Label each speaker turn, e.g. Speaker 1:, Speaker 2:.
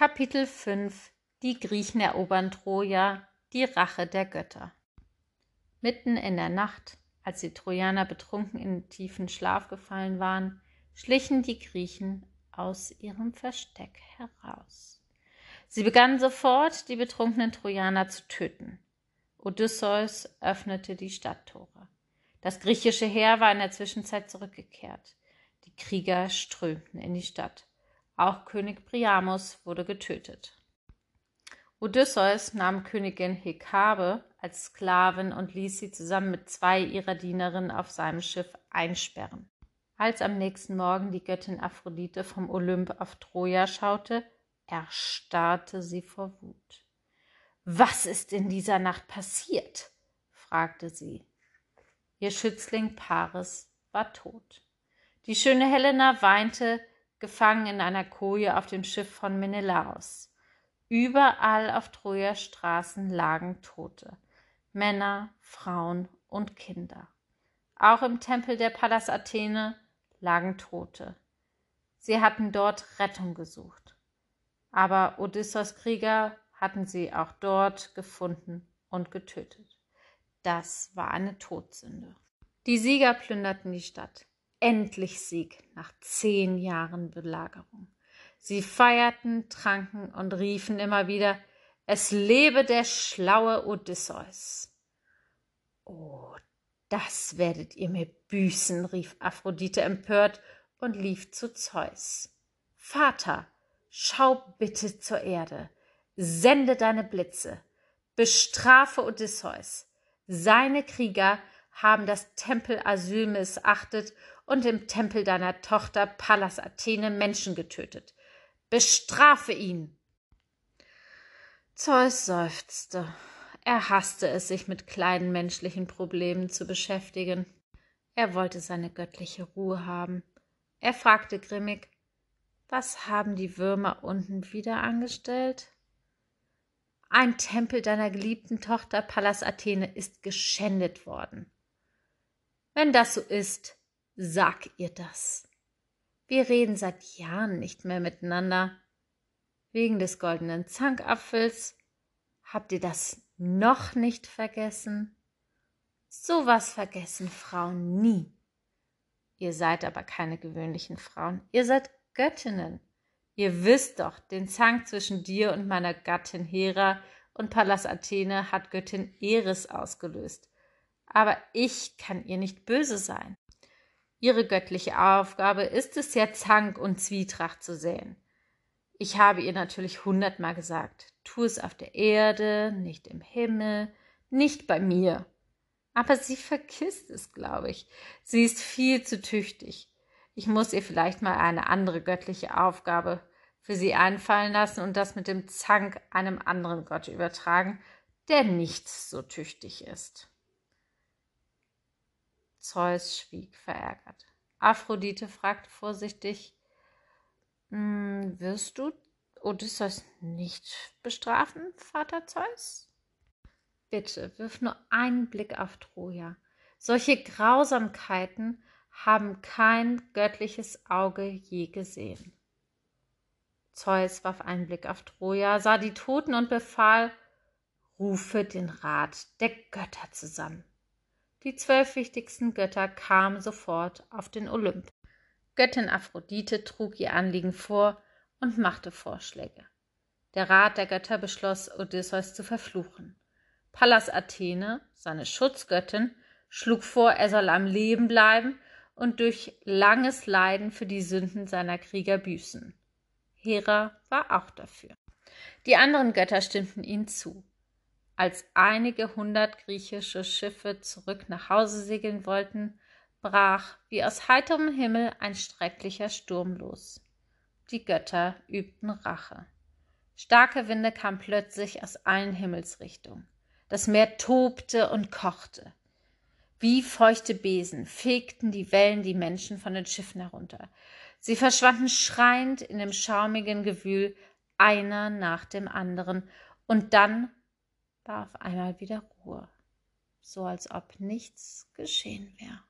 Speaker 1: Kapitel 5 Die Griechen erobern Troja, die Rache der Götter. Mitten in der Nacht, als die Trojaner betrunken in tiefen Schlaf gefallen waren, schlichen die Griechen aus ihrem Versteck heraus. Sie begannen sofort, die betrunkenen Trojaner zu töten. Odysseus öffnete die Stadttore. Das griechische Heer war in der Zwischenzeit zurückgekehrt. Die Krieger strömten in die Stadt. Auch König Priamos wurde getötet. Odysseus nahm Königin Hekabe als Sklavin und ließ sie zusammen mit zwei ihrer Dienerinnen auf seinem Schiff einsperren. Als am nächsten Morgen die Göttin Aphrodite vom Olymp auf Troja schaute, erstarrte sie vor Wut. Was ist in dieser Nacht passiert? fragte sie. Ihr Schützling Paris war tot. Die schöne Helena weinte, gefangen in einer Koje auf dem Schiff von Menelaos. Überall auf Trojas Straßen lagen Tote, Männer, Frauen und Kinder. Auch im Tempel der Pallas Athene lagen Tote. Sie hatten dort Rettung gesucht. Aber Odysseus Krieger hatten sie auch dort gefunden und getötet. Das war eine Todsünde. Die Sieger plünderten die Stadt endlich Sieg nach zehn Jahren Belagerung. Sie feierten, tranken und riefen immer wieder, es lebe der schlaue Odysseus. Oh, das werdet ihr mir büßen, rief Aphrodite empört und lief zu Zeus. Vater, schau bitte zur Erde, sende deine Blitze, bestrafe Odysseus. Seine Krieger haben das Tempelasyl missachtet und im Tempel deiner Tochter Pallas Athene Menschen getötet. Bestrafe ihn! Zeus seufzte. Er hasste es, sich mit kleinen menschlichen Problemen zu beschäftigen. Er wollte seine göttliche Ruhe haben. Er fragte grimmig, was haben die Würmer unten wieder angestellt? Ein Tempel deiner geliebten Tochter Pallas Athene ist geschändet worden. Wenn das so ist, Sag ihr das. Wir reden seit Jahren nicht mehr miteinander. Wegen des goldenen Zankapfels. Habt ihr das noch nicht vergessen? So was vergessen Frauen nie. Ihr seid aber keine gewöhnlichen Frauen. Ihr seid Göttinnen. Ihr wisst doch, den Zank zwischen dir und meiner Gattin Hera und Pallas Athene hat Göttin Eris ausgelöst. Aber ich kann ihr nicht böse sein. Ihre göttliche Aufgabe ist es ja, Zank und Zwietracht zu säen. Ich habe ihr natürlich hundertmal gesagt, tu es auf der Erde, nicht im Himmel, nicht bei mir. Aber sie vergisst es, glaube ich. Sie ist viel zu tüchtig. Ich muss ihr vielleicht mal eine andere göttliche Aufgabe für sie einfallen lassen und das mit dem Zank einem anderen Gott übertragen, der nicht so tüchtig ist. Zeus schwieg verärgert. Aphrodite fragte vorsichtig, hm, wirst du Odysseus nicht bestrafen, Vater Zeus? Bitte, wirf nur einen Blick auf Troja. Solche Grausamkeiten haben kein göttliches Auge je gesehen. Zeus warf einen Blick auf Troja, sah die Toten und befahl, rufe den Rat der Götter zusammen. Die zwölf wichtigsten Götter kamen sofort auf den Olymp. Göttin Aphrodite trug ihr Anliegen vor und machte Vorschläge. Der Rat der Götter beschloss, Odysseus zu verfluchen. Pallas Athene, seine Schutzgöttin, schlug vor, er soll am Leben bleiben und durch langes Leiden für die Sünden seiner Krieger büßen. Hera war auch dafür. Die anderen Götter stimmten ihnen zu. Als einige hundert griechische Schiffe zurück nach Hause segeln wollten, brach wie aus heiterem Himmel ein schrecklicher Sturm los. Die Götter übten Rache. Starke Winde kamen plötzlich aus allen Himmelsrichtungen. Das Meer tobte und kochte. Wie feuchte Besen fegten die Wellen die Menschen von den Schiffen herunter. Sie verschwanden schreiend in dem schaumigen Gewühl, einer nach dem anderen, und dann war auf einmal wieder Ruhe, so als ob nichts geschehen wäre.